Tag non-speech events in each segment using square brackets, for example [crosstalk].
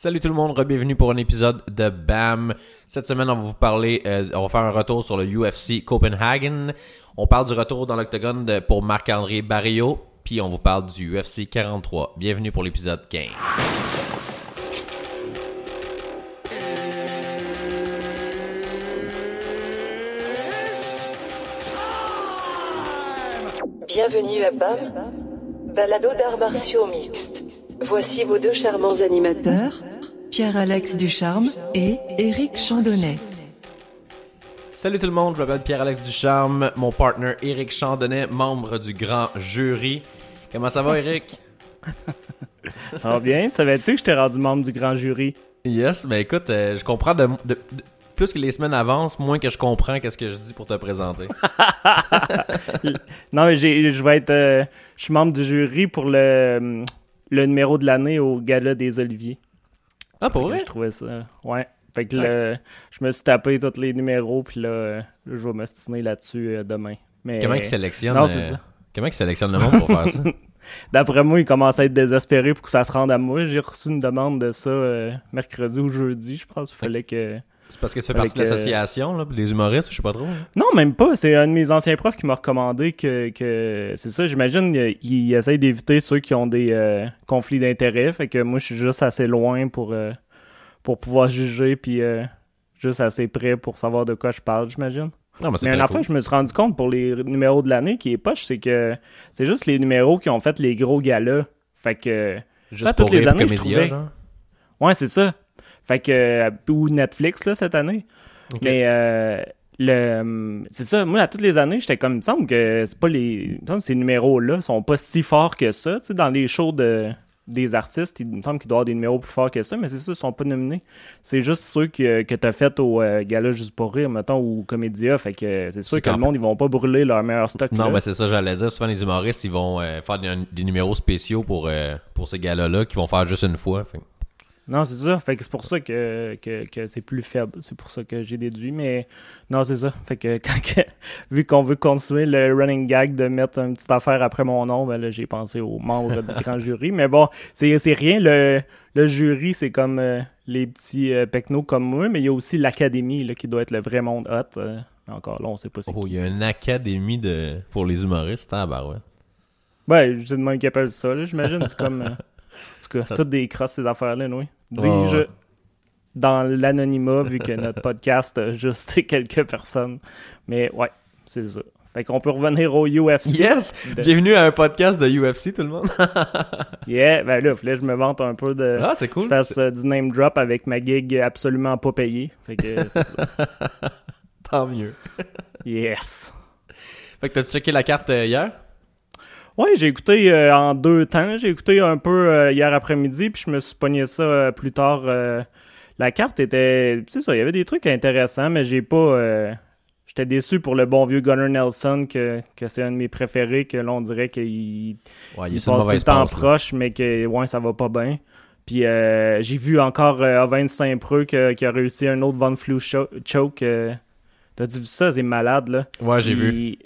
Salut tout le monde, bienvenue pour un épisode de BAM. Cette semaine, on va vous parler, euh, on va faire un retour sur le UFC Copenhagen. On parle du retour dans l'octogone pour Marc-André Barrio, puis on vous parle du UFC 43. Bienvenue pour l'épisode 15. Bienvenue à BAM, balado d'arts martiaux mixtes. Voici vos deux charmants animateurs, Pierre-Alex Ducharme et Éric Chandonnet. Salut tout le monde, je m'appelle Pierre-Alex Ducharme, mon partner Eric Chandonnet, membre du grand jury. Comment ça va Eric? [laughs] Ça va bien? Savais-tu que j'étais rendu membre du grand jury? Yes, mais écoute, euh, je comprends de, de- de- plus que les semaines avancent, moins que je comprends qu'est-ce que je dis pour te présenter. [laughs] Non, mais j'ai- je vais être. euh, je suis membre du jury pour le, le numéro de l'année au Gala des Oliviers. Ah, pour vrai? Je trouvais ça. Ouais. Fait que là, je me suis tapé tous les numéros, puis là, euh, je vais m'ostiner là-dessus euh, demain. Mais Comment ils sélectionnent Non, euh, c'est ça. Comment ils sélectionnent le monde pour faire ça? [laughs] D'après moi, il commence à être désespéré pour que ça se rende à moi. J'ai reçu une demande de ça euh, mercredi ou jeudi, je pense. Il fallait que. C'est parce que tu fais partie de l'association, là, des humoristes, je sais pas trop. hein. Non, même pas. C'est un de mes anciens profs qui m'a recommandé que, que c'est ça. J'imagine il, il essaye d'éviter ceux qui ont des euh, conflits d'intérêts. Fait que moi, je suis juste assez loin pour, euh, pour pouvoir juger, puis euh, juste assez près pour savoir de quoi je parle, j'imagine. Non, mais Mais une très affaire, cool. je me suis rendu compte pour les numéros de l'année qui est poche, c'est que c'est juste les numéros qui ont fait les gros galas. Fait que. Juste pour toutes les années, je trouvais. Ouais, c'est ça. Fait que. euh, Ou Netflix, là, cette année. Mais euh, le c'est ça, moi, à toutes les années, j'étais comme, il me semble que c'est pas les. Semble que ces numéros-là sont pas si forts que ça. Tu sais, dans les shows de, des artistes, il me semble qu'il doit y avoir des numéros plus forts que ça, mais c'est ça, ils sont pas nominés. C'est juste ceux que, que t'as fait au euh, Gala Juste pour Rire, mettons, ou Comédia. Fait que c'est sûr que le monde, ils vont pas brûler leur meilleur stock. Non, mais c'est ça, j'allais dire. Souvent, les humoristes, ils vont euh, faire des, des numéros spéciaux pour, euh, pour ces gars-là, qui vont faire juste une fois. Fait. Non, c'est ça. Fait que c'est pour ça que, que, que c'est plus faible. C'est pour ça que j'ai déduit. Mais non, c'est ça. Fait que quand que- [laughs] vu qu'on veut continuer le running gag de mettre une petite affaire après mon nom, ben là, j'ai pensé aux membres du grand jury. [laughs] Mais bon, c'est c'est rien. Le, le jury, c'est comme euh, les petits euh, pecnos comme moi, mais il y a aussi l'académie là, qui doit être le vrai monde hot. euh, encore là, on sait pas c'est Oh, il y a une académie de... pour les humoristes. Ah, bah ouais. Ouais, je sais de même qu'ils appellent ça, là, j'imagine. C'est comme. [laughs] tout cas, c'est toutes des crosses, ces affaires-là, oui. Dis-je dans l'anonymat, vu que notre [laughs] podcast a juste [laughs] quelques personnes. Mais ouais, c'est ça. Fait qu'on peut revenir au UFC. Yes! De- Bienvenue à un podcast de UFC, tout le monde. [laughs] Yeah, ben là, que je me vante un peu de. ah, c'est cool. je fasse euh, du name drop avec ma gig absolument pas payée. Fait que c'est ça. Tant mieux. Yes. Fait que t'as-tu checké la carte euh, hier? Ouais, j'ai écouté euh, en deux temps. J'ai écouté un peu euh, hier après-midi, puis je me suis pogné ça euh, plus tard. la carte était. Tu sais ça, il y avait des trucs intéressants, mais j'ai pas. J'étais déçu pour le bon vieux Gunnar Nelson, que, que c'est un de mes préférés, que là, on dirait qu'il Ouais, il passe tout le temps proche, mais que ouais, ça va pas bien. Puis euh, j'ai vu encore Owen Saint-Preux qui a réussi un autre Flu cho- choke. T'as-tu vu ça? C'est malade, là. Ouais, j'ai vu.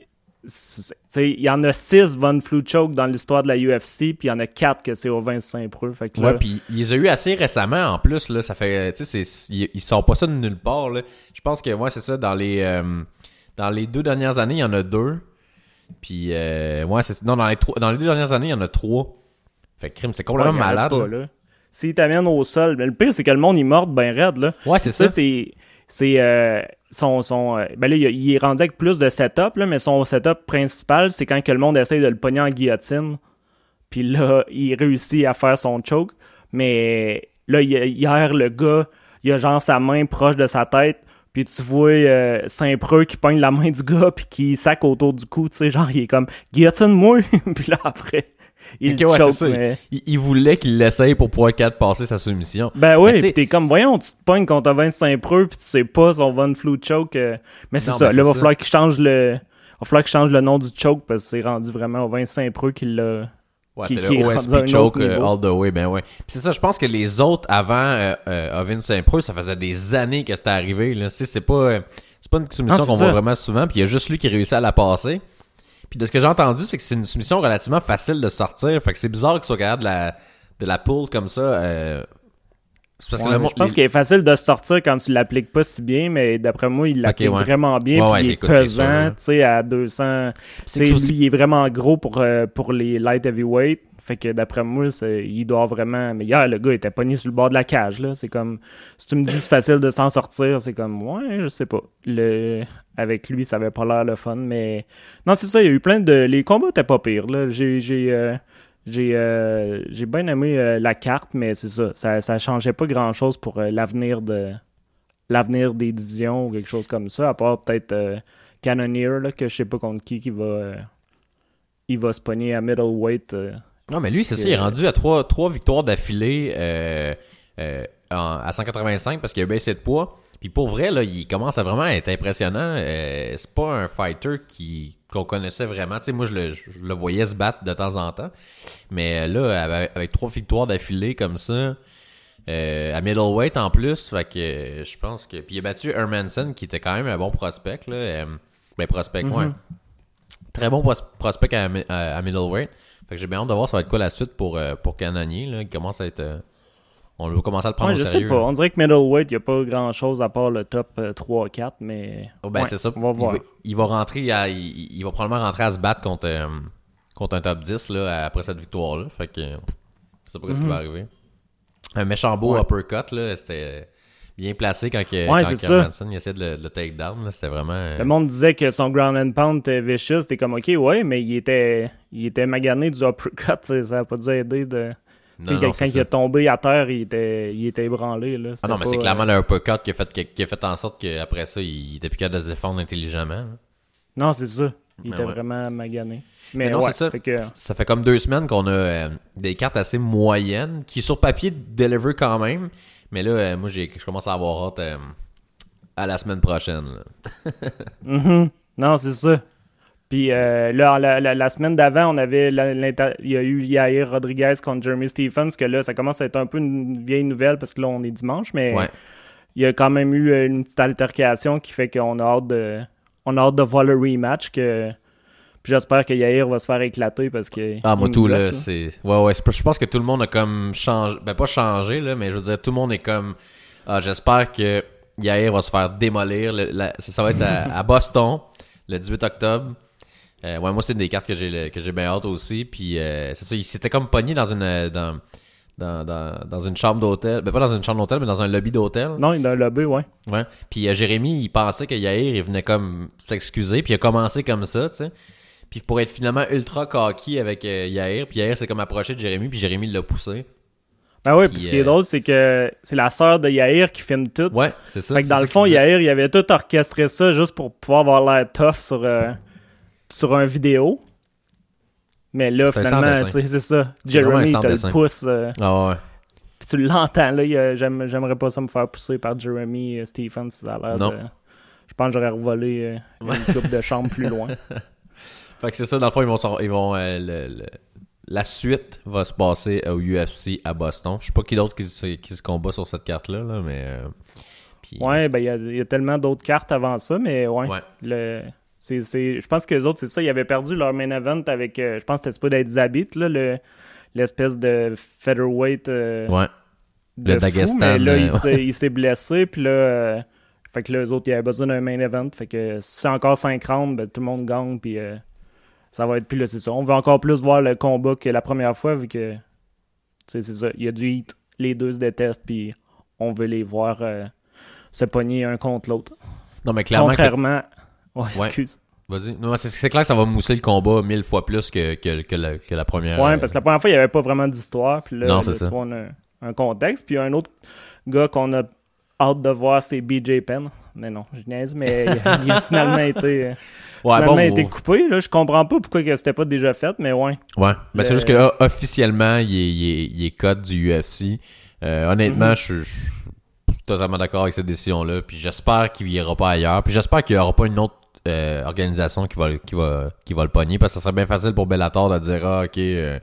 Il y en a 6 Von Flu choke dans l'histoire de la UFC, puis il y en a 4 que c'est Owen Saint-Preux. Fait que là, Ouais, puis il les a eu assez récemment en plus là, ça fait ils, ils sortent pas ça de nulle part là. Je pense que ouais, c'est ça dans les euh, dans les deux dernières années, il y en a deux. Puis euh, ouais, c'est non dans les trois dans les deux dernières années, il y en a trois. Fait que crime, c'est complètement malade. pas, là. là. S'il t'amène au sol, mais le pire, c'est que le monde, il morde bien raide, là. Ouais, c'est Ça, ça. c'est. C'est. euh, son. son euh, ben là, il, est rendu avec plus de setup, là, mais son setup principal, c'est quand que le monde essaye de le pogner en guillotine. Puis là, il réussit à faire son choke. Mais là, hier, le gars, il a genre sa main proche de sa tête. Puis tu vois euh, Saint-Preux qui pogne la main du gars, puis qui sac autour du cou, tu sais, genre, il est comme guillotine-moi. [laughs] puis là, après, il Ok, le ouais, choke. c'est ça. mais- Il, il voulait qu'il l'essaye pour pouvoir être capable de passer sa soumission. ben oui, pis t'es comme, voyons, tu te pognes contre Vincent Preux, puis tu sais pas son Von Flu choke. euh, Mais c'est ça, ben, là, va falloir qu'il change le. Va falloir qu'il change le nom du choke parce que c'est rendu vraiment Vincent Preux qui l'a. Ouais, c'est le OSP choke euh, all the way, ben ouais. Puis c'est ça, je pense que les autres avant euh, euh, Ovin Saint-Preux, ça faisait des années que c'était arrivé. Là. C'est pas, euh, c'est pas une soumission qu'on voit vraiment souvent. Puis il y a juste lui qui réussit à la passer. Puis de ce que j'ai entendu, c'est que c'est une soumission relativement facile de sortir. Fait que c'est bizarre qu'il soit capable de la, de la pull comme ça. euh, parce que le monde- je pense les- qu'il est facile de sortir quand tu l'appliques pas si bien, mais d'après moi, il l'applique ouais. vraiment bien. Ouais, puis il est écoute, c'est pesant, sûr. tu sais, à 200. C'est c'est lui, il est vraiment gros pour, euh, pour les light heavyweight. Fait que d'après moi, c'est- il doit vraiment. Mais hier, le gars était pogné sur le bord de la cage. là. C'est comme. Si tu me dis c'est facile de s'en sortir, c'est comme. Ouais, je sais pas. Le... Avec lui, ça avait pas l'air le fun. Mais. Non, c'est ça, il y a eu plein de. Les combats étaient pas pires. là. J'ai. J'ai. euh, J'ai euh, j'ai bien aimé euh, la carte, mais c'est ça. Ça, ça changeait pas grand chose pour euh, l'avenir de l'avenir des divisions ou quelque chose comme ça, à part peut-être Cannoneer, là, que je sais pas contre qui qui va il va se pogner à middleweight. Non, mais lui, c'est ça, il est rendu à trois, trois victoires d'affilée euh, euh, à 185 parce qu'il a baissé de poids. Puis pour vrai, là, il commence à vraiment être impressionnant. Euh, c'est pas un fighter qui qu'on connaissait vraiment. Tu sais, moi, je le, je le voyais se battre de temps en temps. Mais là, avec, avec trois victoires d'affilée comme ça, euh, à middleweight en plus, fait que euh, je pense que... Puis il a battu Hermanson, qui était quand même un bon prospect, là. euh, ben, prospect, ouais. Très bon pros- prospect à, mi- à, à middleweight. Fait que j'ai bien hâte de voir ça va être quoi la suite pour, euh, pour Canonier, là. Il commence à être... euh, on va commencer à le prendre Ouais, au je sérieux. sais pas. On dirait que middleweight, il n'y a pas grand chose à part le top euh, 3-4, mais. Oh, ben Ouais, c'est ça. On va il, voir. va, il va rentrer à, il, il va probablement rentrer à se battre contre, euh, contre un top 10 là, après cette victoire-là. Fait que euh, je sais pas ce qui va arriver. Un méchant beau Mhm. Ouais. uppercut, là, c'était bien placé quand, que, Ouais, quand. Hermanson, il essayait de le, take down. C'était vraiment. euh, Le monde disait que son ground and pound était vicious. T'es comme, ok, ouais, mais il était, il était magané du uppercut. [laughs] Ça n'a pas dû aider de. Non, non, quand c'est il est tombé à terre, il était, il était ébranlé. Là. Ah non, mais c'est clairement euh, le uppercut qui a, fait, qui, a fait en sorte qu'après ça, il était plus capable de se défendre intelligemment. Non, c'est ça. Il Mais était ouais. vraiment magané. Mais, Mais non, ouais, c'est ça. fait que- Ça fait comme deux semaines qu'on a euh, des cartes assez moyennes qui, sur papier, deliver quand même. Mais là, euh, moi, j'ai, je commence à avoir hâte euh, à la semaine prochaine. [laughs] Mhm. Non, c'est ça. Puis euh, là, la, la- la semaine d'avant, on avait il y a eu Yair Rodriguez contre Jeremy Stephens, que là, ça commence à être un peu une vieille nouvelle parce que là, on est dimanche, mais Ouais. il y a quand même eu euh, une petite altercation qui fait qu'on a hâte de on a hâte de voir le rematch que puis j'espère que Yair va se faire éclater parce que Ah, moi, tout, là, c'est... Ouais, ouais, je pense que tout le monde a comme changé... Ben, pas changé, là, mais je veux dire, tout le monde est comme... Ah, j'espère que Yair va se faire démolir. Le- la- ça, ça va être à, à Boston, le 18 octobre. Euh, ouais, moi, c'est une des cartes que j'ai que j'ai bien hâte aussi. Puis, euh, c'est ça, il s'était comme pogné dans une... euh, Dans, dans, dans, dans une chambre d'hôtel. Ben, pas dans une chambre d'hôtel, mais dans un lobby d'hôtel. Non, il est dans le lobby, ouais. Ouais. Puis euh, Jérémy, il pensait que Yair, il venait comme s'excuser, puis il a commencé comme ça, tu sais. Puis pour être finalement ultra cocky avec Yair, puis Yair s'est comme approché de Jérémy, puis Jérémy l'a poussé. Ben oui, Puis, ce qui est drôle, c'est que c'est la sœur de Yair qui filme tout. Ouais, c'est ça. Fait que dans le fond. Yair, il avait tout orchestré ça juste pour pouvoir avoir l'air tough sur, sur un vidéo. Mais là, finalement, sans-dessin. tu sais, c'est ça. Jeremy, il te le pousse. euh, Ah ouais. puis tu l'entends, là. J'aimerais pas ça me faire pousser par Jeremy euh, Stephens. Ça a l'air de... Je pense que j'aurais revolé euh, une coupe de chambre plus loin. [laughs] Fait que c'est ça, dans le fond, ils vont... Ils vont euh, le- le- La suite va se passer au UFC à Boston. Je sais pas qui d'autre qui, se- qui se combat sur cette carte-là, là, mais... euh, puis- Ouais, ben il y a, il y a tellement d'autres cartes avant ça, mais ouais. Ouais. Le, c'est, c'est, je pense que les autres, c'est ça. Ils avaient perdu leur main event avec, euh, je pense que c'était pas d'être Zabit, là, le, l'espèce de featherweight euh, Ouais. de Le fou, Daghestan, mais là, euh, il, s'est, il s'est blessé, puis là, euh, fait que là, les autres, ils avaient besoin d'un main event. Fait que si c'est encore 5 rounds, ben, tout le monde gagne, puis euh, ça va être, puis là, c'est ça. On veut encore plus voir le combat que la première fois, vu que, c'est ça. Il y a du hit, les deux se détestent, puis on veut les voir euh, se pogner un contre l'autre. Non, mais clairement... Contrairement. Ouais. excuse. Vas-y. Non, c'est, c'est clair que ça va mousser le combat mille fois plus que, que, que, la, que la première... Ouais, euh, parce que la première fois, il n'y avait pas vraiment d'histoire. Puis là, Non, là, c'est tu vois, on a un, contexte. Puis un autre gars qu'on a hâte de voir, c'est BJ Penn. Mais non, je niaise, mais il a, il a finalement été, euh, Ouais, finalement bon, été coupé. Là. Je comprends pas pourquoi que c'était pas déjà fait, mais ouais. Ouais, ben c'est Le- juste que là, officiellement, il est, il est, il est code du UFC. Euh, honnêtement, Mhm. je, suis totalement d'accord avec cette décision-là. Puis j'espère qu'il ira pas ailleurs. Puis j'espère qu'il y aura pas une autre euh, organisation qui va, qui, va, qui va le pogner. Parce que ça serait bien facile pour Bellator de dire Ah, ok, euh,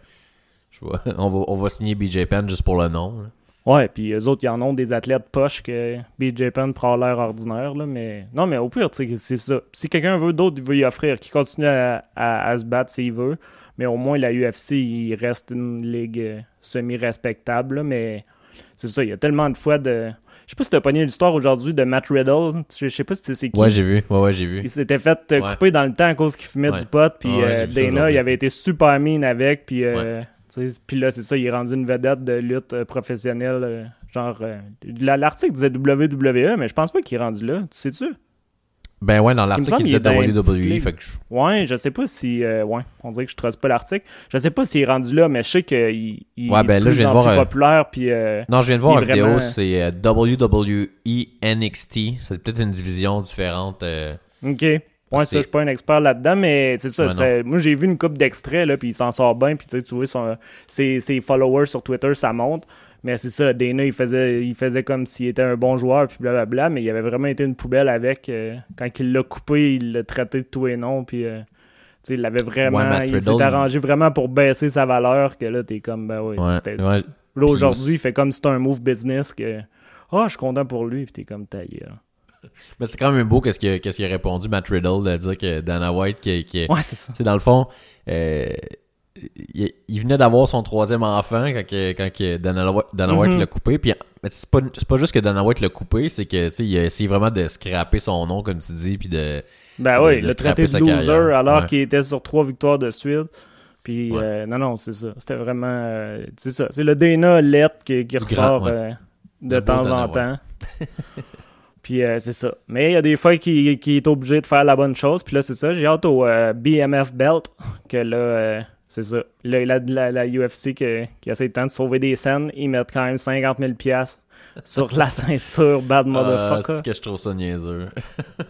[laughs] on, va, on va signer BJ Penn juste pour le nom. là. Ouais, puis eux autres, ils en ont des athlètes poches que BJ Penn prend l'air ordinaire, là, mais... Non, mais au pire, c'est ça. Si quelqu'un veut d'autres, il veut y offrir, qui continue à, à- se battre s'il veut, mais au moins, la UFC, il reste une ligue euh, semi-respectable, mais c'est ça, il y a tellement de fois de. Je sais pas si t'as pogné l'histoire aujourd'hui de Matt Riddle. Je sais pas si c'est qui. Ouais, j'ai vu. Ouais, ouais, j'ai vu. Il s'était fait euh, Ouais. couper dans le temps à cause qu'il fumait Ouais. du pot. Puis euh, Dana, il avait été super mean avec. Puis, euh, puis là, c'est ça, il est rendu une vedette de lutte professionnelle. genre, la- l'article disait WWE, mais je pense pas qu'il est rendu là. Tu sais-tu? Ben ouais, dans l'article, il disait une petite WWE. Fait que je- Ouais, je sais pas si. euh, ouais, on dirait que je trosse pas l'article. Je sais pas s'il est rendu là, mais je sais qu'il il Ouais, est ben là, je viens de voir, euh, populaire. Puis, euh, Non, je viens de voir en est vidéo, vraiment- c'est euh, WWE NXT. C'est peut-être une division différente. Ok. Ouais, ça, je suis pas un expert là-dedans, mais c'est ça. Ouais, moi, j'ai vu une coupe d'extraits, là, puis il s'en sort bien, puis tu sais, tu vois, son- ses, ses followers sur Twitter, ça monte. Mais c'est ça, Dana, il faisait, il faisait comme s'il était un bon joueur, puis blablabla, mais il avait vraiment été une poubelle avec. euh, quand il l'a coupé, il l'a traité de tout et non, puis euh, il l'avait vraiment. Ouais, il s'est arrangé vraiment pour baisser sa valeur, que là, t'es comme, ben oui. Ouais, c'était- ouais. Là, aujourd'hui, il fait comme si c'était un move business, que. Ah, je suis content pour lui, puis t'es comme taillé. Mais c'est quand même beau qu'est-ce qu'il a, répondu, Matt Riddle, de dire que Dana White, qui, qui, Ouais, c'est ça. Dans le fond, euh, il, il venait d'avoir son troisième enfant quand, que- quand que Dana, White- Dana White Mhm. l'a coupé. Puis, mais c'est pas, c'est pas juste que Dana White l'a coupé, c'est que il a essayé vraiment de scraper son nom, comme tu dis, puis de. Ben oui, de le traité de loser carrière. alors Ouais. qu'il était sur trois victoires de suite. Puis, Ouais. euh, non, non, c'est ça. C'était vraiment. euh, c'est ça. C'est le Dana lettre qui, qui ressort grand, ouais. euh, de Le temps Dana en temps. [laughs] Puis, euh, c'est ça. Mais il y a des fois qu'il est obligé de faire la bonne chose. Puis là, c'est ça. J'ai hâte au euh, BMF Belt. Que là, euh, c'est ça. Là, la, la, la UFC que- qui essaie tant de sauver des scènes, ils mettent quand même 50 000 piastres sur la [laughs] ceinture Bad Ah, Motherfucker. c'est que je trouve ça niaiseux?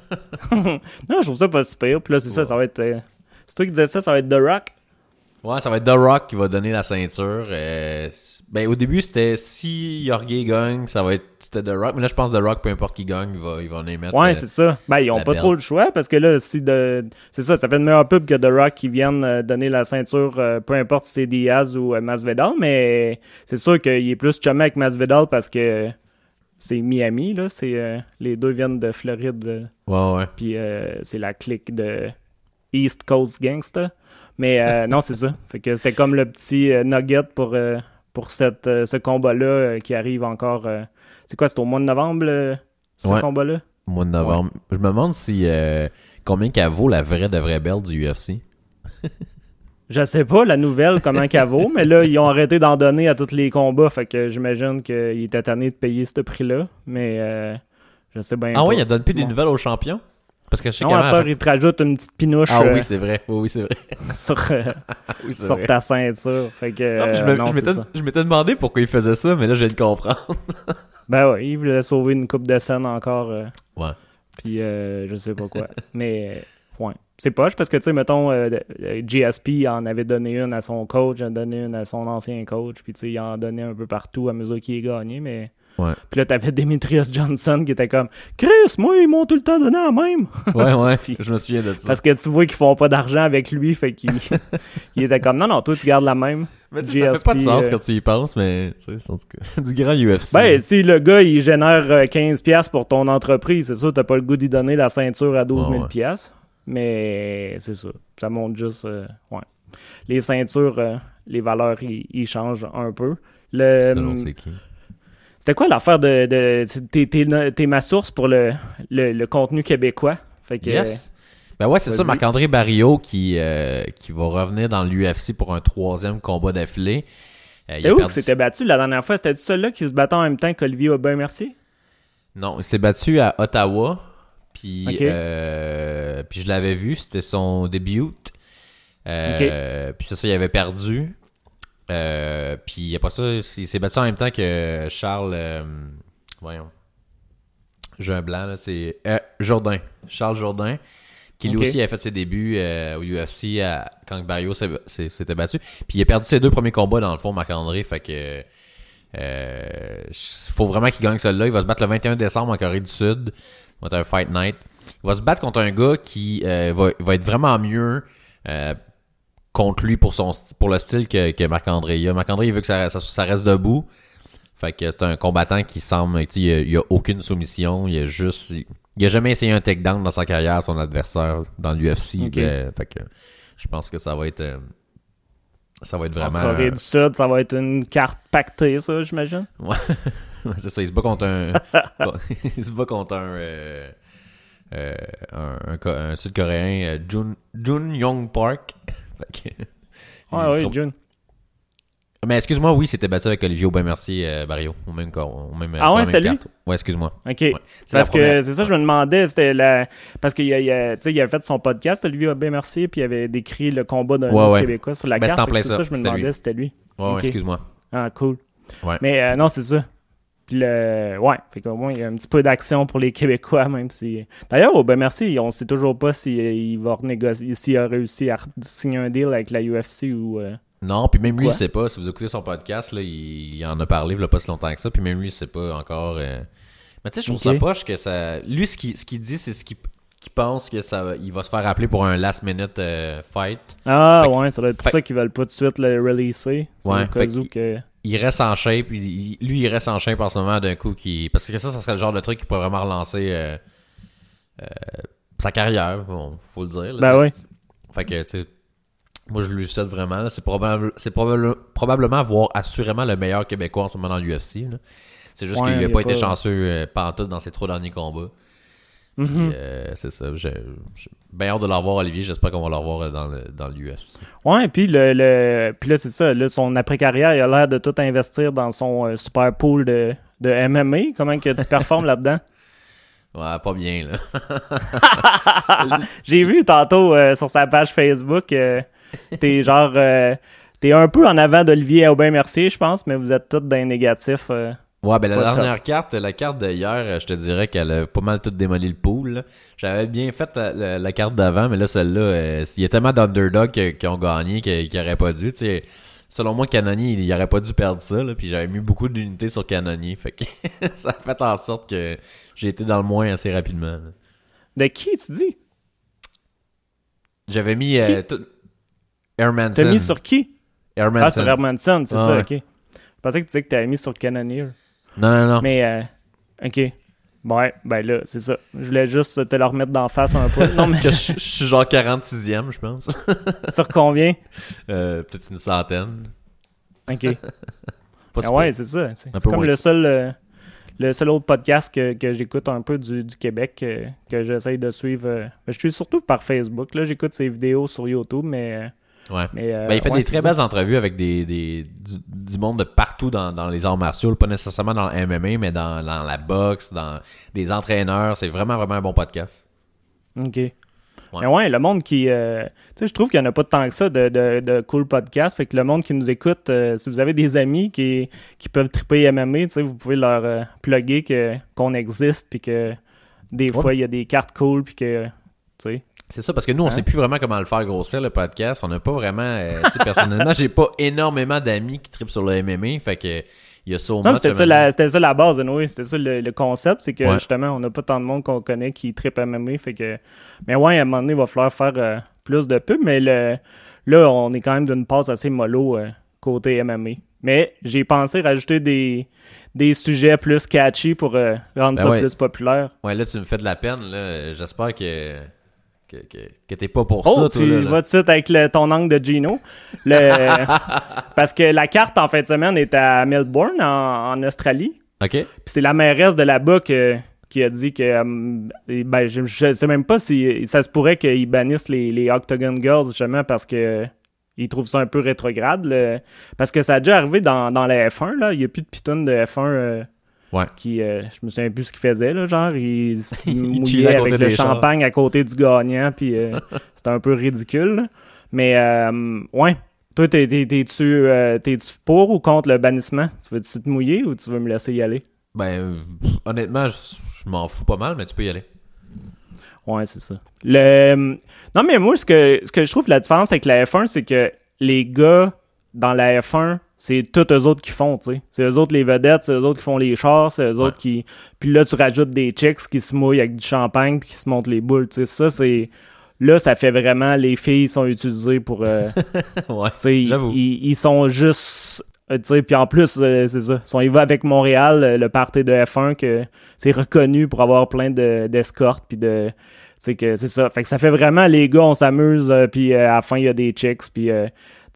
[laughs] non, je trouve ça pas super. Puis là, c'est ça. Ça va être. euh, c'est toi qui disais ça, ça va être The Rock? Ouais, ça va être The Rock qui va donner la ceinture. Euh, ben, au début, c'était si Jorge gagne, ça va être c'était The Rock. Mais là, je pense The Rock, peu importe qui gagne, il va, il va en émettre. Ouais, euh, c'est ça. Ben, ils ont pas belle. trop le choix parce que là, si de. C'est ça, ça fait une meilleure pub que The Rock qui vienne euh, donner la ceinture, euh, peu importe si c'est Diaz ou euh, Masvidal, mais c'est sûr qu'il est plus chumé avec Masvidal parce que c'est Miami, là. C'est, euh, les deux viennent de Floride, Ouais, ouais. puis euh, c'est la clique de East Coast Gangsta. Mais euh, non, c'est ça. Fait que c'était comme le petit nugget pour, pour cette, euh, ce combat-là euh, qui arrive encore. euh, c'est quoi, c'est au mois de novembre, ce Ouais. combat-là? Au mois de novembre. Je me demande si combien qu'elle vaut la vraie de vraie belle du UFC. [laughs] Je sais pas la nouvelle comment qu'elle vaut, mais là, ils ont arrêté d'en donner à tous les combats, fait que j'imagine qu'ils étaient tannés de payer ce prix-là, mais euh, je sais bien Ah pas. ouais, il donne plus des nouvelles aux champions? Parce que je sais Non, ils te rajoutent une petite pinouche Ah euh, oui, c'est vrai. Oui, oui, c'est vrai. [laughs] sur, euh, [laughs] Oui, c'est sur vrai. ta ceinture. Fait que, Non, puis je euh, me- non, je m'étais- ça. je m'étais demandé pourquoi il faisait ça, mais là, je viens de comprendre. [laughs] Ben ouais, ils voulaient sauver une coupe de scène encore, euh, Ouais. puis euh, je sais pas quoi. mais, euh, ouais. C'est poche parce que, tu sais, mettons, euh, euh, GSP en avait donné une à son coach, en a donné une à son ancien coach, puis tu sais, il en donnait un peu partout à mesure qu'il est gagné, mais... Ouais. Puis là, t'avais Demetrius Johnson qui était comme « Chris, moi, ils m'ont tout le temps donné la même! [laughs] Ouais, ouais. Puis- je me souviens de » ça. Parce que tu vois qu'ils font pas d'argent avec lui, fait qu'il [laughs] il était comme « Non, non, toi, tu gardes la même. Mais tu sais, ça fait pas de GSP, sens euh, quand tu y penses, mais tu sais, en tout cas, [laughs] du grand UFC. Ben, si le gars, il génère euh, 15$ piastres pour ton entreprise, c'est sûr, t'as pas le goût d'y donner la ceinture à 12 000$. Ouais, ouais. piastres. Mais c'est ça. Ça montre juste. euh, ouais. Les ceintures, euh, les valeurs, ils ils changent un peu. Le, Selon c'est qui. C'était quoi l'affaire de. de t'es, ma source pour le, le, le contenu québécois? Fait que, Yes. Ben ouais, c'est ça. Marc-André Barrio qui, euh, qui va revenir dans l'UFC pour un troisième combat d'affilée. Euh, il où c'était battu la dernière fois? C'était celui-là qui se battait en même temps qu'Olivier Aubin-Mercier? Non, il s'est battu à Ottawa. Puis, euh, puis je l'avais vu, c'était son début. Euh, Puis c'est ça, il avait perdu. Euh, puis après ça, il s'est battu en même temps que Charles. euh, voyons. J'ai un blanc, là. C'est euh, Jourdain. Charles Jourdain. Qui lui aussi a fait ses débuts euh, au UFC à- quand Barrio s'était battu. Puis il a perdu ses deux premiers combats dans le fond, Marc-André. Fait que. Euh, faut vraiment qu'il gagne celui-là. Il va se battre le 21 décembre en Corée du Sud. Ça va être un fight night. Il va se battre contre un gars qui va, va être vraiment mieux euh, contre lui pour son pour le style que, que Marc-André. a. Marc-André, il veut que ça, ça, ça reste debout. Fait que c'est un combattant qui semble. tu Il a, il a aucune soumission. Il a juste. Il, il a jamais essayé un takedown dans sa carrière, son adversaire dans l'UFC. Euh, Fait que je pense que ça va être. euh, Ça va être En vraiment. Corée du Sud, ça va être une carte pactée, ça, j'imagine. Ouais, [laughs] c'est ça, il se bat contre un. [laughs] il se bat contre un. euh, euh, un, un Co- un Sud-Coréen, Jun, Jun Young Park. Fait que- ouais, seront- June. Mais excuse-moi, oui, c'était battu avec Olivier Aubin, merci, euh, Barrio. Au même corps. Au même, Ah ouais, c'était lui? carte. Ouais, excuse-moi. OK. Ouais. Parce que c'est ça, je me demandais, c'était la. Parce qu'il a, il a, tu sais, il a fait son podcast, Olivier Aubin Mercier, puis il avait décrit le combat d'un Ouais. Québécois sur la Ben, carte. c'est ça, ça, je me demandais, c'était lui. Ouais, excuse-moi. Ah, cool. Ouais. Mais euh, non, c'est ça. Puis le. Ouais, fait qu'au moins, il y a un petit peu d'action pour les Québécois, [laughs] même si. D'ailleurs, Aubin Mercier, on sait toujours pas s'il va renégocier, s'il a réussi à signer un deal avec la UFC ou. euh, Non, puis même lui, Quoi? il sait pas. Si vous écoutez son podcast, là, il, il en a parlé il a pas si longtemps que ça. Puis même lui, il sait pas encore. euh. Mais tu sais, je trouve ça poche que ça. Lui, ce qu'il ce dit, c'est ce qu'il pense que ça va- il va se faire appeler pour un last minute euh, fight. Ah, Fait ouais, ça doit être pour fait- ça qu'ils veulent pas tout de suite le releaser. C'est Ouais, au cas où que. Il reste en shape. il- lui, il reste en shape en ce moment d'un coup. Qui, parce que ça, ça serait le genre de truc qui pourrait vraiment relancer euh, euh, sa carrière. Bon, faut le dire. là. Ben oui. Fait que, tu sais, moi, je lui souhaite vraiment. C'est probable, probablement voir assurément le meilleur Québécois en ce moment dans l'UFC. C'est juste Ouais, qu'il n'a pas été pas- chanceux euh, pantoute dans ses trois derniers combats. Mhm. euh, c'est ça. J'ai j'ai bien hâte de le revoir, Olivier. J'espère qu'on va le revoir euh, dans le- dans l'UFC. Ouais, puis le, le puis là c'est ça, là son après-carrière, il a l'air de tout investir dans son euh, super pool de, de MMA, comment que tu performes là-dedans? [laughs] Ouais, pas bien, là. [laughs] J'ai vu tantôt euh, sur sa page Facebook euh, t'es genre t'es un peu en avant d'Olivier Aubin Mercier, je pense, mais vous êtes tous dans les négatifs. Ouais, ben la Pas dernière carte, la carte de hier, euh, je te dirais qu'elle a pas mal tout démoli le pool. J'avais bien fait la, la carte d'avant, mais là, celle-là, euh, il y a tellement d'underdogs qui, ont gagné qu'ils n'auraient pas dû. Tu sais, selon moi, Canonier, il, il aurait pas dû perdre ça. Là, puis j'avais mis beaucoup d'unités sur Canonier. Fait que [laughs] ça a fait en sorte que j'ai été dans le moins assez rapidement. là. De qui tu dis? J'avais mis euh, Hermanson. T'as mis sur qui? Hermanson. Ah, sur Hermanson, c'est Ah, ça, ok. Je pensais que tu disais que t'avais mis sur Cannoneer. Non, non, non. Mais, euh, ok. Ouais, ben là, c'est ça. Je voulais juste te le remettre d'en face un peu. Non, mais [laughs] je, je suis genre 46e, je pense. [laughs] sur combien? Euh, Peut-être une centaine. Ok. [laughs] Pas Ah ouais, c'est ça. C'est comme le seul, euh, le seul autre podcast que, que j'écoute un peu du, du Québec euh, que j'essaye de suivre. euh, je suis surtout par Facebook. Là, j'écoute ses vidéos sur YouTube, mais. Ouais. mais euh, Ben, il fait ouais, des très ça. belles entrevues avec des, des du, du monde de partout dans, dans les arts martiaux, pas nécessairement dans le MMA, mais dans, dans la boxe, dans des entraîneurs. C'est vraiment, vraiment un bon podcast. Ok. Mais ouais, le monde qui. euh, tu sais, je trouve qu'il n'y en a pas tant que ça de, de, de cool podcasts. Fait que le monde qui nous écoute, euh, si vous avez des amis qui, qui peuvent triper MMA, tu sais, vous pouvez leur euh, plugger qu'on existe, puis que des fois, il y a des cartes cool, puis que. C'est ça, parce que nous, on Hein? sait plus vraiment comment le faire grossir, le podcast. On n'a pas vraiment... euh, personnellement, [laughs] j'ai pas énormément d'amis qui tripent sur le MMA, fait que il y a so Non, c'était ça, la, c'était ça la base, anyway. C'était ça le, le concept, c'est que Ouais. justement, on n'a pas tant de monde qu'on connaît qui tripe MMA. Fait que. Mais ouais, à un moment donné, il va falloir faire euh, plus de pub, mais le, là, on est quand même d'une passe assez mollo euh, côté MMA. Mais j'ai pensé rajouter des, des sujets plus catchy pour euh, rendre Ben ça ouais. plus populaire. Ouais, là, tu me fais de la peine, là. J'espère que... Que, que, que t'es pas pour Oh, ça, tu toi, là, là. vas tout de suite avec le- ton angle de Gino. Le- [laughs] parce que la carte en fin de semaine est à Melbourne, en, en Australie. OK? Puis c'est la mairesse de là-bas que- qui a dit que. euh, ben, je, je sais même pas si ça se pourrait qu'ils bannissent les, les Octagon Girls, justement, parce que. Ils trouvent ça un peu rétrograde. parce que ça a déjà arrivé dans, dans la F1, là. Il n'y a plus de pitounes de F1 euh, Ouais. qui. euh, je me souviens plus ce qu'ils faisaient, là. Genre, ils [laughs] se à avec le chars. champagne à côté du gagnant, puis euh, [laughs] c'était un peu ridicule. là. Mais, euh, ouais. Toi, t'es- t'es- t'es-tu pour ou contre le bannissement? Tu veux-tu te mouiller ou tu veux me laisser y aller? Ben, honnêtement, je, je m'en fous pas mal, mais tu peux y aller. Ouais, c'est ça. Le... Non, mais moi, ce que, ce que je trouve la différence avec la F1, c'est que les gars dans la F1, c'est tous eux autres qui font, tu sais. C'est eux autres les vedettes, c'est eux autres qui font les chars, c'est eux Ouais. autres qui. Puis là, tu rajoutes des chicks qui se mouillent avec du champagne puis qui se montent les boules, tu sais. Ça, c'est. Là, ça fait vraiment. Les filles sont utilisées pour. euh, [laughs] ouais, tu sais, j'avoue. ils, ils sont juste. euh, tu sais, puis en plus, euh, c'est ça. Ils sont- ils vont avec Montréal, euh, le party de F1, que c'est reconnu pour avoir plein de- d'escortes, puis de. Tu sais, que c'est ça. Fait que ça fait vraiment, les gars, on s'amuse, euh, puis à la fin, il y a des chicks, puis.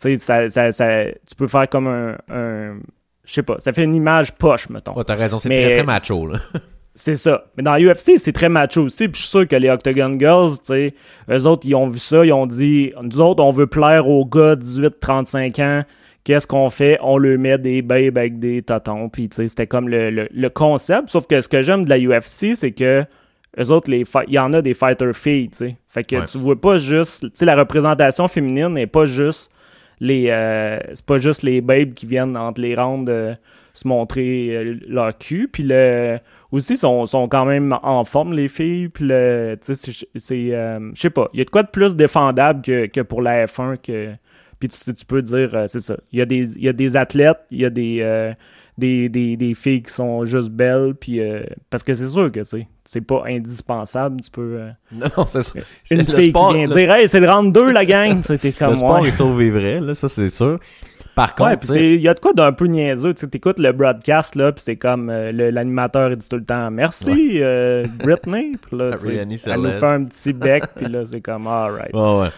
Tu sais, ça, ça, ça- tu peux faire comme un. un- je sais pas, ça fait une image poche, mettons. Ouais, t'as raison, c'est très très macho, là. [laughs] C'est ça. Mais dans UFC, c'est très macho aussi. Puis je suis sûr que les Octagon Girls, tu sais, eux autres, ils ont vu ça. Ils ont dit Nous autres, on veut plaire aux gars 18-35 ans. Qu'est-ce qu'on fait? On leur met des babes avec des totons. Puis tu sais, c'était comme le, le- le concept. Sauf que ce que j'aime de la UFC, c'est que eux autres, les il y en a des fighter filles, tu sais. Fait que Ouais. tu vois pas juste. Tu sais, la représentation féminine n'est pas juste les. euh, c'est pas juste les babes qui viennent entre les euh, se montrer euh, leur cul. Puis le aussi sont, sont quand même en forme les filles puis le tu sais c'est- euh, je sais pas il y a de quoi de plus défendable que, que pour la F1 que puis tu, tu peux dire euh, c'est ça il y a des il y a des athlètes il y a des des, des, des filles qui sont juste belles puis euh, parce que c'est sûr que c'est pas indispensable tu peux euh, [laughs] Non, non, c'est sûr. une Le fille sport- qui vient le- dire hey c'est le round 2 la gang t'es [laughs] comme Le sport ouais. est sauvé vrai, là, ça c'est sûr. Par contre, Ouais, il y a de quoi d'un peu niaiseux. Tu sais, t'écoutes le broadcast, là, puis c'est comme euh, l'animateur, il dit tout le temps merci, euh, Britney. Puis là, elle nous fait un petit bec, puis là, c'est comme alright. Ouais, ouais.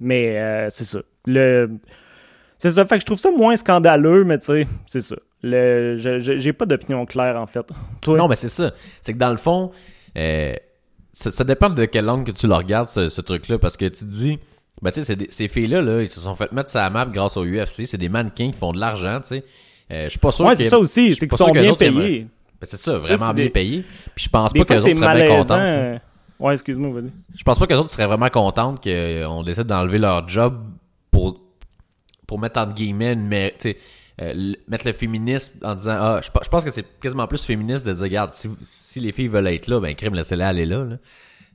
Mais c'est ça. Le... C'est ça. Fait que je trouve ça moins scandaleux, mais tu sais, c'est ça. Le... je- je- J'ai pas d'opinion claire, en fait. Toi? Non, mais c'est ça. C'est que dans le fond, euh, ça, ça dépend de quelle langue que tu le regardes, ce, ce truc-là, parce que tu te dis, ben tu sais, ces filles-là, là, ils se sont fait mettre sa map grâce au UFC, c'est des mannequins qui font de l'argent, tu sais. Euh, je suis pas sûr ouais, que- c'est ça aussi. C'est qu'ils sont bien autres payés. Ben, c'est ça, vraiment bien des- payé. Puis je pense Des pas que c'est autres seraient bien contents. euh, Ouais, excuse-moi, vas-y. Je pense pas que autres seraient vraiment contentes qu'on décide d'enlever leur job pour, pour mettre entre guillemets une sais, euh, mettre le féminisme en disant ah je, je pense que c'est quasiment plus féministe de dire regarde si, si les filles veulent être là ben crime laissez-les aller là, là.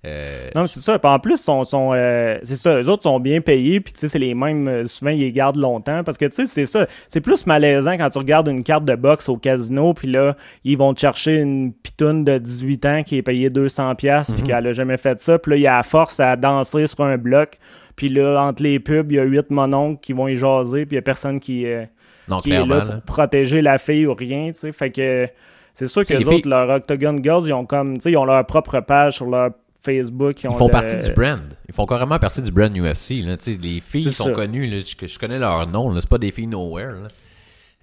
Euh, Non, mais c'est ça. Puis en plus, sont, sont, euh, c'est ça. Les autres sont bien payés. Puis tu sais, c'est les mêmes. euh, souvent, ils les gardent longtemps. Parce que tu sais, c'est ça. C'est plus malaisant quand tu regardes une carte de boxe au casino. Puis là, ils vont te chercher une pitoune de 18 ans qui est payée 200$. pièces Puis qu'elle a jamais fait ça. Puis là, il y a la force à danser sur un bloc. Puis là, entre les pubs, il y a huit mononcles qui vont y jaser. Puis il y a personne qui, euh, non qui est là pour là. protéger la fille ou rien. Tu sais. Fait que c'est sûr que les les filles- autres, leurs Octagon Girls, ils ont comme. Tu sais, ils ont leur propre page sur leur Facebook. ils ont font le- partie du brand ils font carrément partie du brand UFC là. Tu sais, les filles sont ça. connues là, je, je connais leur nom c'est pas des filles nowhere là.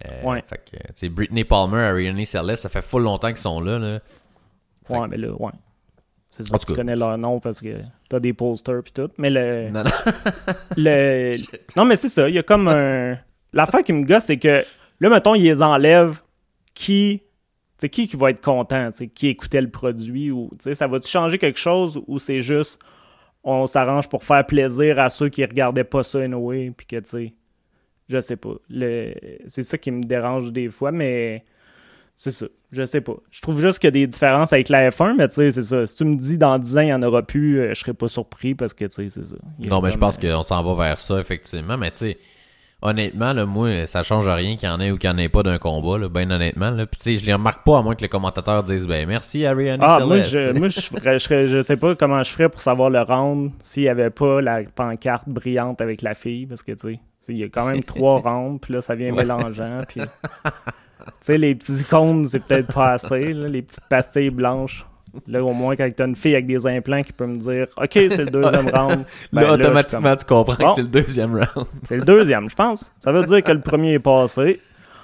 Euh, Ouais. fait que, tu sais, Britney Palmer, Ariane Celeste, ça fait full longtemps qu'ils sont là. là. Ouais, mais là, ouais. C'est ça, tout tu connais leur nom parce que t'as des posters pis tout. Mais le. Non, non. le... [laughs] Non, mais c'est ça. Il y a comme un. L'affaire qui me gosse, c'est que là, mettons, ils les enlèvent. Qui. Sais, qui qui va être content, qui écoutait le produit ou. Ça va-tu changer quelque chose ou c'est juste. On s'arrange pour faire plaisir à ceux qui regardaient pas ça anyway, puis que, tu sais. Je sais pas. Le... C'est ça qui me dérange des fois, mais. C'est ça. Je sais pas. Je trouve juste qu'il y a des différences avec la F1, mais tu sais, c'est ça. Si tu me dis dans 10 ans, il n'y en aura plus, euh, je serais pas surpris parce que, tu sais, c'est ça. Y Non, mais je pense euh, qu'on s'en va vers ça, effectivement. Mais tu sais, honnêtement, là, moi, ça change rien qu'il y en ait ou qu'il n'y en ait pas d'un combat, là, ben honnêtement. Là. Puis tu sais, je les remarque pas, à moins que les commentateurs disent ben merci Ariane Ah, moi, je, moi je, ferais- je, je sais pas comment je ferais pour savoir le round s'il y avait pas la pancarte brillante avec la fille, parce que, tu sais, il y a quand même trois [laughs] rounds, puis là, ça vient Ouais. mélangeant, puis... [laughs] Tu sais, les petits icônes, c'est peut-être pas assez, là, les petites pastilles blanches. Là, au moins, quand t'as une fille avec des implants qui peut me dire « OK, c'est le deuxième [laughs] round. ben là, automatiquement, tu comprends Bon. que c'est le deuxième round. C'est le deuxième, je pense. Ça veut dire que le premier est passé.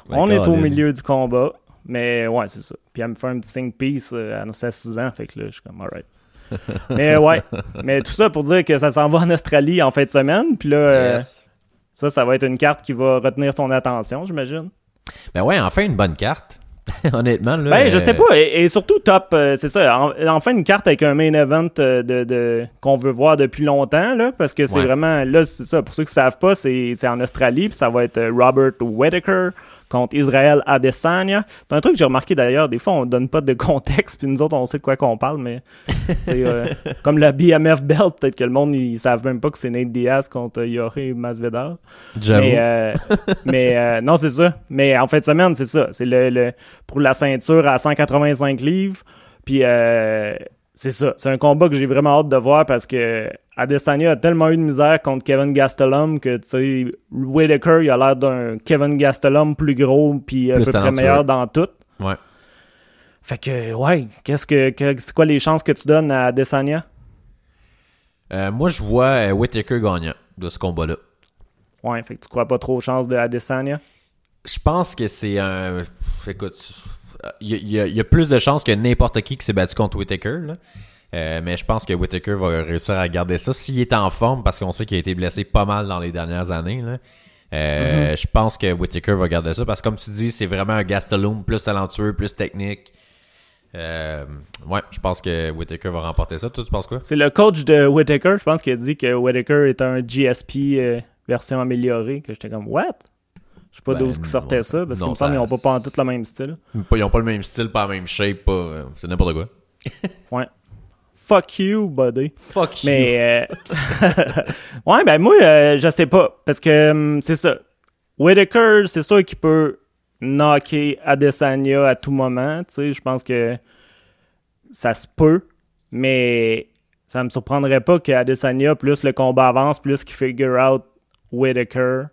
Ben, On est au milieu du combat. Mais ouais, c'est ça. Puis elle me fait un petit 5 piece euh, à ses 6 ans. Fait que là, je suis comme, alright. [laughs] mais ouais. Mais tout ça pour dire que ça s'en va en Australie en fin de semaine. Puis là, euh, ça, ça va être une carte qui va retenir ton attention, j'imagine. Ben ouais, enfin une bonne carte. [laughs] honnêtement, là. Ben, je euh, sais pas. Et, et surtout top, euh, c'est ça. En- enfin, une carte avec un main event euh, de, de- qu'on veut voir depuis longtemps, là, parce que c'est Ouais. vraiment. Là, c'est ça. Pour ceux qui savent pas, c'est, en Australie, puis ça va être Robert Whittaker contre Israel Adesanya. C'est un truc que j'ai remarqué d'ailleurs. Des fois, on donne pas de [laughs] contexte, puis nous autres, on sait de quoi qu'on parle, mais c'est euh, [laughs] comme la BMF belt, peut-être que le monde, ils savent même pas que c'est Nate Diaz contre Jorge Masvidal. J'avoue. Mais, euh, mais euh, non, c'est ça. Mais en fin de semaine, c'est ça. C'est le, le- pour la ceinture à 185 livres. Puis euh, c'est ça. C'est un combat que j'ai vraiment hâte de voir parce que Adesanya a tellement eu de misère contre Kevin Gastelum que, tu sais, Whitaker, il a l'air d'un Kevin Gastelum plus gros puis à Plus peu près meilleur dans tout. Ouais. Fait que, ouais, qu'est-ce que, que- c'est quoi les chances que tu donnes à Adesanya? Euh, moi, je vois euh, Whittaker gagnant de ce combat-là. Ouais, fait que tu crois pas trop aux chances de Adesanya? Je pense que c'est un. Écoute, il y, a- y y plus de chances que n'importe qui qui s'est battu contre Whitaker. Là. Euh, mais je pense que Whitaker va réussir à garder ça s'il est en forme parce qu'on sait qu'il a été blessé pas mal dans les dernières années. Là. Euh, Je pense que Whitaker va garder ça parce que comme tu dis, c'est vraiment un Gastelum plus talentueux, plus technique. Euh, ouais, je pense que Whitaker va remporter ça. Toi, tu penses quoi? C'est le coach de Whitaker, je pense, qui a dit que Whitaker est un GSP version améliorée, que j'étais comme, what? Je sais pas Ben, d'où qui sortait ouais. ça, parce qu'il Non, me semble qu'ils ça- n'ont pas, pas en tout le même style. Ils ont pas le même style, pas la même shape, pas. euh, C'est n'importe quoi. [laughs] Ouais. Fuck you, buddy. Fuck Mais, euh, [laughs] ouais, ben moi, euh, je sais pas. Parce que hum, c'est ça. Whitaker, c'est sûr qu'il peut knocker Adesanya à tout moment. Tu sais, je pense que ça se peut. Mais ça me surprendrait pas qu'Adesanya, plus le combat avance, plus qu'il figure out Whitaker.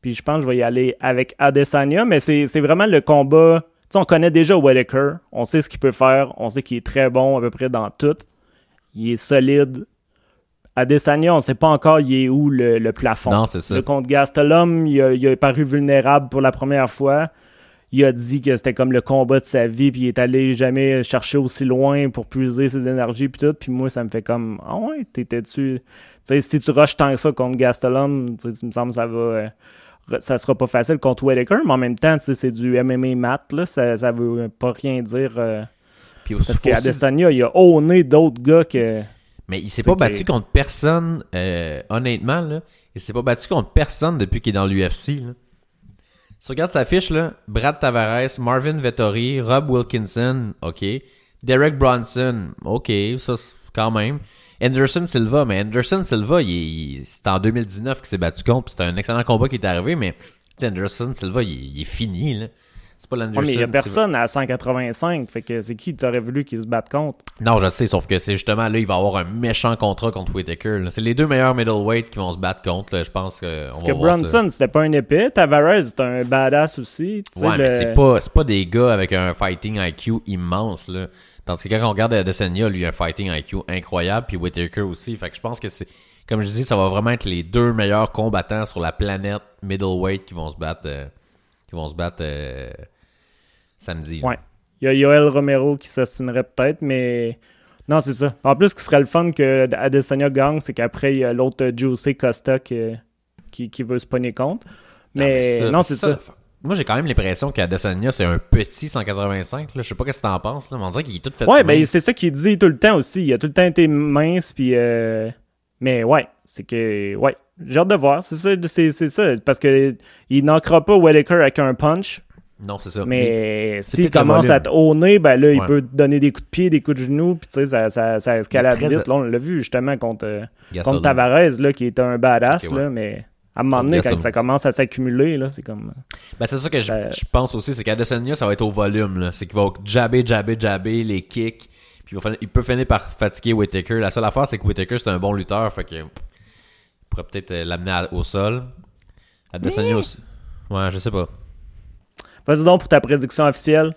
Puis je pense que je vais y aller avec Adesanya. Mais c'est vraiment le combat. Tu sais, on connaît déjà Whitaker. On sait ce qu'il peut faire. On sait qu'il est très bon à peu près dans tout. Il est solide. Adesanya, on sait pas encore il est où le, le plafond. Non, c'est ça. Le contre Gastelum, il a, il a paru vulnérable pour la première fois. Il a dit que c'était comme le combat de sa vie, puis il est allé jamais chercher aussi loin pour puiser ses énergies, puis tout. Puis moi, ça me fait comme, ah ouais, t'étais-tu. Tu sais, si tu rushes tant que ça contre Gastelum, tu me semble que ça va. Ça sera pas facile contre Whitaker, mais en même temps, c'est du MMA mat, là. Ça, ça veut pas rien dire. euh, Puis aussi, parce qu'Adesanya, il a honné d'autres gars que. Mais il s'est pas battu contre personne, euh, honnêtement, là. Il s'est pas battu contre personne depuis qu'il est dans l'UFC. Si tu regardes sa fiche, là, Brad Tavares, Marvin Vettori, Rob Wilkinson, ok. Derek Bronson, ok, ça, quand même. Anderson Silva, mais Anderson Silva, il, il- c'est en 2019 qu'il s'est battu contre, c'était un excellent combat qui est arrivé, mais, Anderson Silva, il, il est fini, là. C'est pas l'Anderson. Ouais, mais il y a personne à 185. Fait que c'est qui t'aurais voulu qu'il se batte contre? Non, je sais, sauf que c'est justement là, il va avoir un méchant contrat contre Whitaker. là. C'est les deux meilleurs middleweight qui vont se battre contre. là. Je pense que. Parce que Bronson, c'était pas un épée. Tavares, c'était un badass aussi. Ouais, mais c'est pas, c'est pas des gars avec un fighting IQ immense, là. Tandis que quand on regarde Adesanya, lui, un fighting IQ incroyable, puis Whitaker aussi. Fait que je pense que c'est, comme je dis, ça va vraiment être les deux meilleurs combattants sur la planète middleweight qui vont se battre, euh, qui vont se battre euh, samedi. là. Ouais. Il y a Yoel Romero qui s'astinerait peut-être, mais. Non, c'est ça. En plus, ce qui serait le fun que Adesanya gagne, c'est qu'après, il y a l'autre Jose Costa qui, qui, qui veut se pogner contre. Mais non, c'est ça. Moi, j'ai quand même l'impression qu'Adesanya, c'est un petit 185. Là. Je sais pas ce que t'en penses. Là, mais on dirait qu'il est tout fait Ouais, ben mince. c'est ça qu'il dit tout le temps aussi. Il a tout le temps été mince, puis. euh, Mais ouais, c'est que. Ouais, j'ai hâte de voir. C'est ça, c'est, ça. Parce que il n'ancrera pas Whitaker avec un punch. Non, c'est ça. Mais s'il commence à te honner, ben là, il peut te donner des coups de pied, des coups de genoux, puis tu sais, ça, ça, ça escalade vite. Là, on l'a vu justement contre, euh, contre Tavares, là, qui est un badass, ouais. là, mais à un moment donné, quand ça commence à s'accumuler, là, c'est comme. Ben, c'est ça que je, Euh, je pense aussi, c'est qu'Adesanya, ça va être au volume. là. C'est qu'il va jabber, jabber, jabber, les kicks. Puis il, peut finir par fatiguer Whitaker. La seule affaire, c'est que Whitaker, c'est un bon lutteur. Fait que il pourrait peut-être euh, l'amener au sol. Adesanya aussi. Ouais, je sais pas. Vas-y donc pour ta prédiction officielle.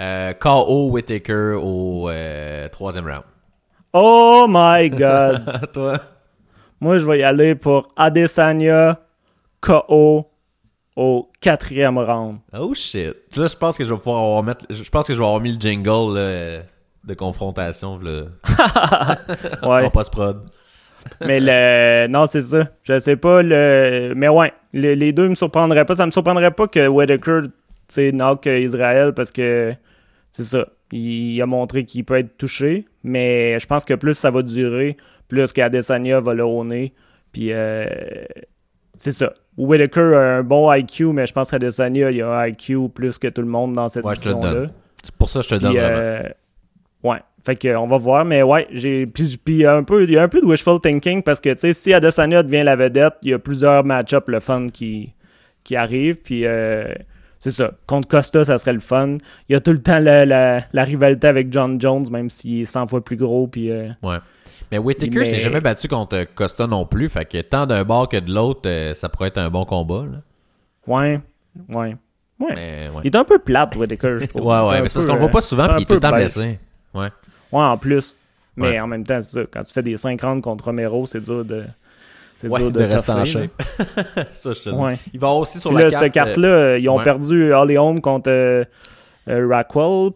Euh, KO Whitaker au euh, troisième round. Oh my god! [laughs] Toi? Moi, je vais y aller pour Adesanya KO au quatrième round. Oh shit. Là, je pense que je vais pouvoir avoir mettre. Je pense que je vais avoir mis le jingle là, de confrontation. Là, [laughs] Ouais. en post-prod. Mais le. Non, c'est ça. Je sais pas. le Mais ouais, le- les deux me surprendraient pas. Ça me surprendrait pas que Whitaker, tu sais, knock euh, Israël parce que c'est ça. Il a montré qu'il peut être touché. Mais je pense que plus ça va durer, plus qu'Adesanya va le honner. Puis euh, c'est ça. Whitaker a un bon IQ, mais je pense qu'Adesanya, il a un IQ plus que tout le monde dans cette Ouais, donne. C'est pour ça que je te donne Puis, euh, ouais. Fait que on va voir, mais ouais, j'ai puis, puis il y a un peu il y a un peu de wishful thinking parce que tu sais si Adesanya devient la vedette, il y a plusieurs match-ups le fun qui qui arrivent puis euh, c'est ça. Contre Costa, ça serait le fun. Il y a tout le temps la, la, la rivalité avec John Jones, même s'il est 100 fois plus gros. Puis, euh, Ouais. Mais Whitaker Mais- s'est jamais battu contre Costa non plus. Fait que tant d'un bord que de l'autre, euh, ça pourrait être un bon combat. Là. ouais, ouais. Ouais. Mais, ouais. Il est un peu plate, Whitaker, je trouve. Ouais, ouais, mais c'est parce qu'on le voit euh, pas souvent, un puis il est tout le temps bête. blessé. Ouais. Ouais, en plus. Mais Ouais. en même temps, c'est ça. Quand tu fais des 50 contre Romero, c'est dur de, c'est Ouais, dur de, de, rester en shape. [laughs] ça, je te. Ouais. Il va aussi sur Puis la là, carte. cette carte-là, euh, ils ont ouais. perdu Holly Holm contre euh, euh.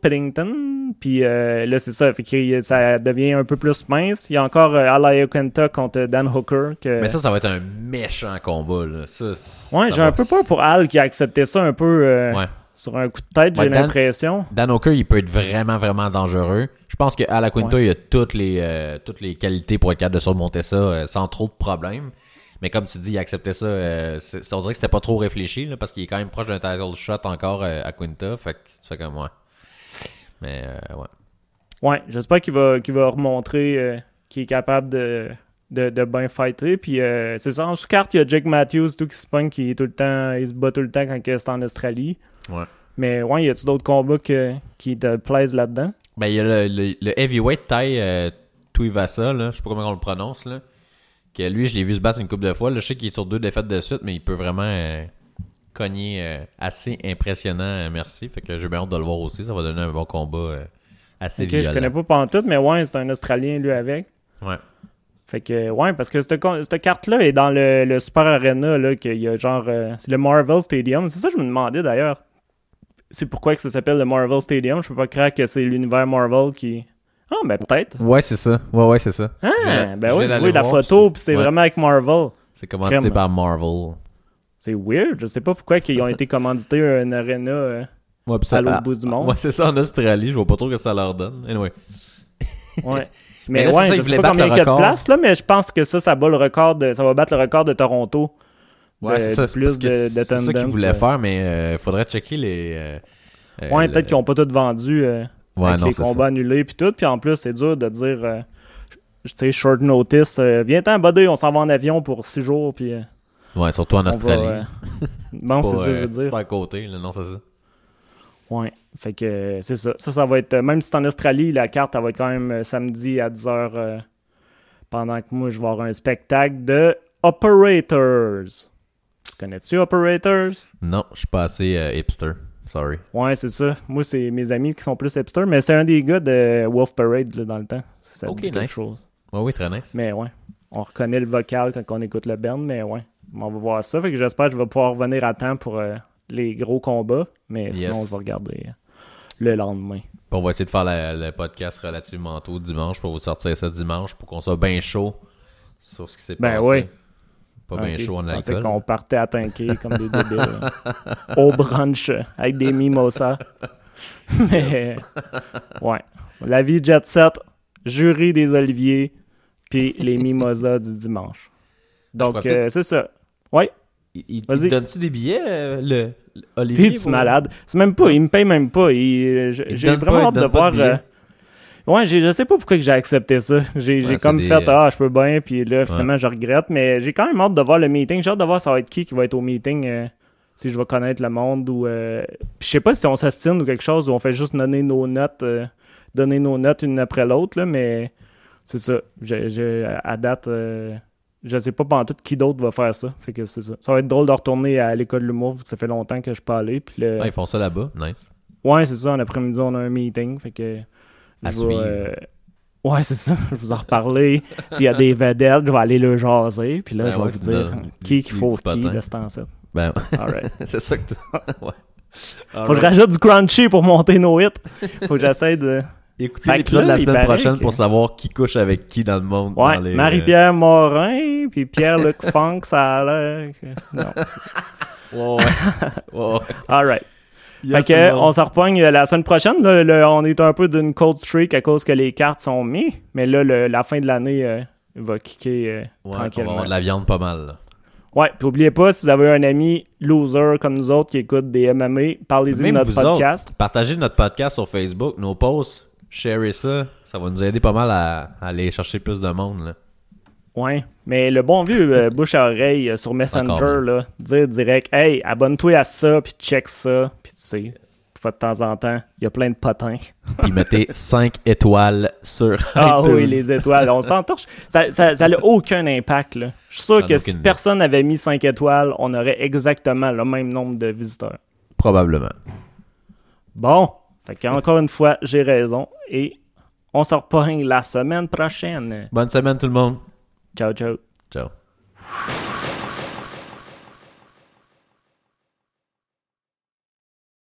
Puis euh, là, c'est ça. Fait que ça devient un peu plus mince. Il y a encore euh, Alaya Kenta contre Dan Hooker. Que... Mais ça, ça va être un méchant combat. Là. Ça, ouais, j'ai un peu peur pour Al qui a accepté ça un peu Ouais. Sur un coup de tête, j'ai Dan- l'impression. Dan Hooker, il peut être vraiment, vraiment dangereux. Je pense que Al Aquinta, il a toutes les, euh, toutes les qualités pour être capable de surmonter ça euh, sans trop de problèmes. Mais comme tu dis, il a accepté ça. euh, c'est- on dirait que c'était pas trop réfléchi, là, parce qu'il est quand même proche d'un title shot encore euh, à Quinta. Fait que c'est comme, ouais. Mais, ouais. Ouais, j'espère qu'il va, qu'il va remontrer qu'il est capable de, de, de bien fighter. Puis c'est ça, en sous-carte, il y a Jake Matthews, tout qui se pogne, qui est tout le temps, il se bat tout le temps quand c'est en Australie. Ouais. Mais ouais, y a-tu d'autres combats que- qui te plaisent là-dedans? Ben, il y a le, le, le heavyweight Tai euh, Tuivasa, là. Je sais pas comment on le prononce, là. Que lui, je l'ai vu se battre une couple de fois. Là, je sais qu'il est sur deux défaites de suite, mais il peut vraiment euh, cogner euh, assez impressionnant, euh, merci. Fait que j'ai bien hâte de le voir aussi. Ça va donner un bon combat assez Ok, violent. je connais pas pantoute, mais ouais, c'est un Australien lui avec. Ouais. Fait que ouais, parce que cette, carte-là est dans le, le Super Arena, là, qu'il y a genre. c'est le Marvel Stadium. C'est ça que je me demandais d'ailleurs. C'est pourquoi que ça s'appelle le Marvel Stadium. Je peux pas croire que c'est l'univers Marvel qui. Ah, ben peut-être. Ouais, c'est ça. Ouais, ouais, c'est ça. Ah, ben oui, vois la voir, photo, puis c'est ouais. vraiment avec Marvel. C'est commandité Crème. par Marvel. C'est weird. Je sais pas pourquoi ils ont été commandités à une arena euh, Ouais, à l'autre ah, bout du monde. Ouais, c'est ça en Australie. Je vois pas trop ce que ça leur donne. Anyway. [laughs] Ouais. Mais Mais, là, ça, ouais, ils je sais voulaient pas battre combien le il y a de record. place, là, mais je pense que ça, ça bat le record de, ça va battre le record de Toronto. Ouais, c'est ça. plus de- C'est ça qu'ils voulaient euh. faire, mais euh, faudrait checker les. euh, Ouais, le- peut-être qu'ils ont pas tout vendu euh, Ouais, avec non, les combats annulés puis tout. Puis en plus, c'est dur de dire, tu sais, short notice, viens-t'en, buddy, on s'en va en avion pour six jours, puis. Ouais, surtout en va... Australie. euh, Bon, [laughs] c'est [laughs] ça, je veux C'est dire. pas à côté, là, non, c'est ça. Ouais, fait que c'est ça. Ça, ça va être... même si c'est en Australie, la carte, elle va être quand même samedi à 10h, euh, pendant que moi, je vais avoir un spectacle de Operators. Tu connais-tu Operators? Non, je suis pas assez euh, hipster. Sorry. Ouais, c'est ça. Moi, c'est mes amis qui sont plus hipsters, mais c'est un des gars de Wolf Parade là, dans le temps. Ça te Ok, dit quelque nice. chose. Ouais, oui, très nice. Mais ouais, on reconnaît le vocal quand on écoute le band, mais ouais, on va voir ça. Fait que j'espère que je vais pouvoir revenir à temps pour euh, les gros combats, mais Yes. sinon, je vais regarder euh, le lendemain. On va essayer de faire le podcast relativement tôt dimanche pour vous sortir ça dimanche pour qu'on soit bien chaud sur ce qui s'est Ben passé. oui. Pas bien chaud en alcool. qu'on partait à tanker comme des débiles. Au brunch euh, avec des mimosas. [laughs] Mais, ouais. La vie jet set, jury des oliviers, puis les mimosas du dimanche. Donc, euh, c'est ça. Ouais, Il, il- donne-tu des billets, euh, le, le Olivier? t'es-tu malade? C'est même pas, il me paye même pas. Il- euh, J'ai vraiment hâte de voir. Ouais, j'ai- je sais pas pourquoi que j'ai accepté ça. J'ai Ouais, comme fait, ah, je peux bien, puis là, finalement, je regrette. Mais j'ai quand même hâte de voir le meeting. J'ai hâte de voir ça va être qui qui va être au meeting, euh, si je vais connaître le monde ou. euh, Puis je sais pas si on s'astine ou quelque chose, ou on fait juste donner nos notes, euh, donner nos notes une après l'autre, là, mais c'est ça. J'ai- à date, euh, je sais pas pendant tout qui d'autre va faire ça. Fait que c'est ça. Ça va être drôle de retourner à l'école de l'humour, ça fait longtemps que je peux aller. Puis le- Ouais, ils font ça là-bas. Nice. Ouais, c'est ça. En après-midi, on a un meeting. Fait que. À je vais, suivre. euh, Ouais, c'est ça. [laughs] Je vais vous en reparler. S'il y a des vedettes, je vais aller le jaser. Puis là, Ben je vais ouais, vous dire qui qu'il faut qui de ce temps-ci. Ben, Alright. [laughs] c'est ça que tu... [laughs] ouais. Faut que je rajoute du crunchy pour monter nos hits. Faut que j'essaie de. Écoutez l'épisode de la semaine prochaine que- pour savoir qui couche avec qui dans le monde. Ouais, les, euh, Marie-Pierre Morin, puis Pierre-Luc Funk, ça a l'air. que- Non. Ouais, ouais. ouais, ouais. Alright. Yes, fait que, on s'en repogne euh, la semaine prochaine. là, le- on est un peu d'une cold streak à cause que les cartes sont mises. Mais là, le- la fin de l'année euh, va kicker euh, Ouais, on va tranquillement. avoir de la viande pas mal. là. Ouais, puis oubliez pas, si vous avez un ami loser comme nous autres qui écoute des MMA, parlez-y de notre podcast. Partagez notre podcast sur Facebook, nos posts, sharez ça. Ça va nous aider pas mal à, à aller chercher plus de monde. Là. Ouais, mais le bon vieux euh, [laughs] bouche à oreille euh, sur Messenger, Encore là, dire direct, hey, abonne-toi à ça, puis check ça, puis tu sais, fois de temps en temps, il y a plein de potins. [laughs] Puis mettez 5 étoiles sur [laughs] Ah oui, les étoiles, on s'entorche. Ça, ça, ça n'a aucun impact, là. Je suis sûr Ça n'a que si personne avait mis 5 étoiles, on aurait exactement le même nombre de visiteurs. Probablement. Bon, fait qu'encore une fois, j'ai raison, et on se repogne la semaine prochaine. Bonne semaine tout le monde. Ciao, ciao. Ciao.